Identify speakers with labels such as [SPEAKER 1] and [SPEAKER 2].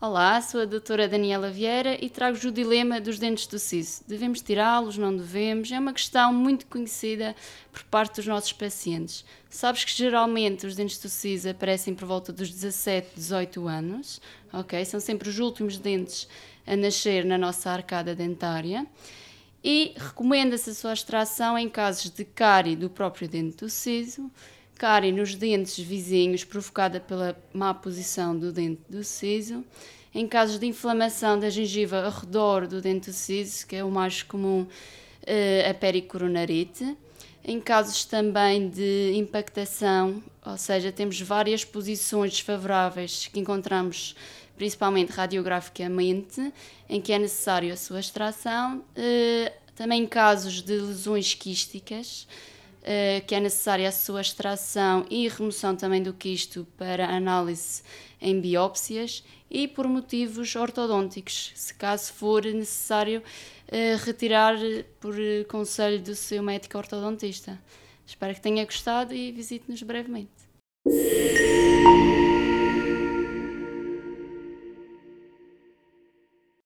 [SPEAKER 1] Olá, sou a doutora Daniela Vieira e trago-vos o dilema dos dentes do siso. Devemos tirá-los, não devemos? É uma questão muito conhecida por parte dos nossos pacientes. Sabes que geralmente os dentes do siso aparecem por volta dos 17, 18 anos, ok? São sempre os últimos dentes a nascer na nossa arcada dentária. E recomenda-se a sua extração em casos de cárie do próprio dente do siso, cárie nos dentes vizinhos provocada pela má posição do dente do siso, em casos de inflamação da gengiva ao redor do dente do siso, que é o mais comum, eh, a pericoronarite, em casos também de impactação, ou seja, temos várias posições desfavoráveis que encontramos principalmente radiograficamente, em que é necessário a sua extração, eh, também casos de lesões quísticas, eh, que é necessária a sua extração e remoção também do quisto para análise em biópsias e por motivos ortodônticos, se caso for necessário eh, retirar por conselho do seu médico ortodontista. Espero que tenha gostado e visite-nos brevemente.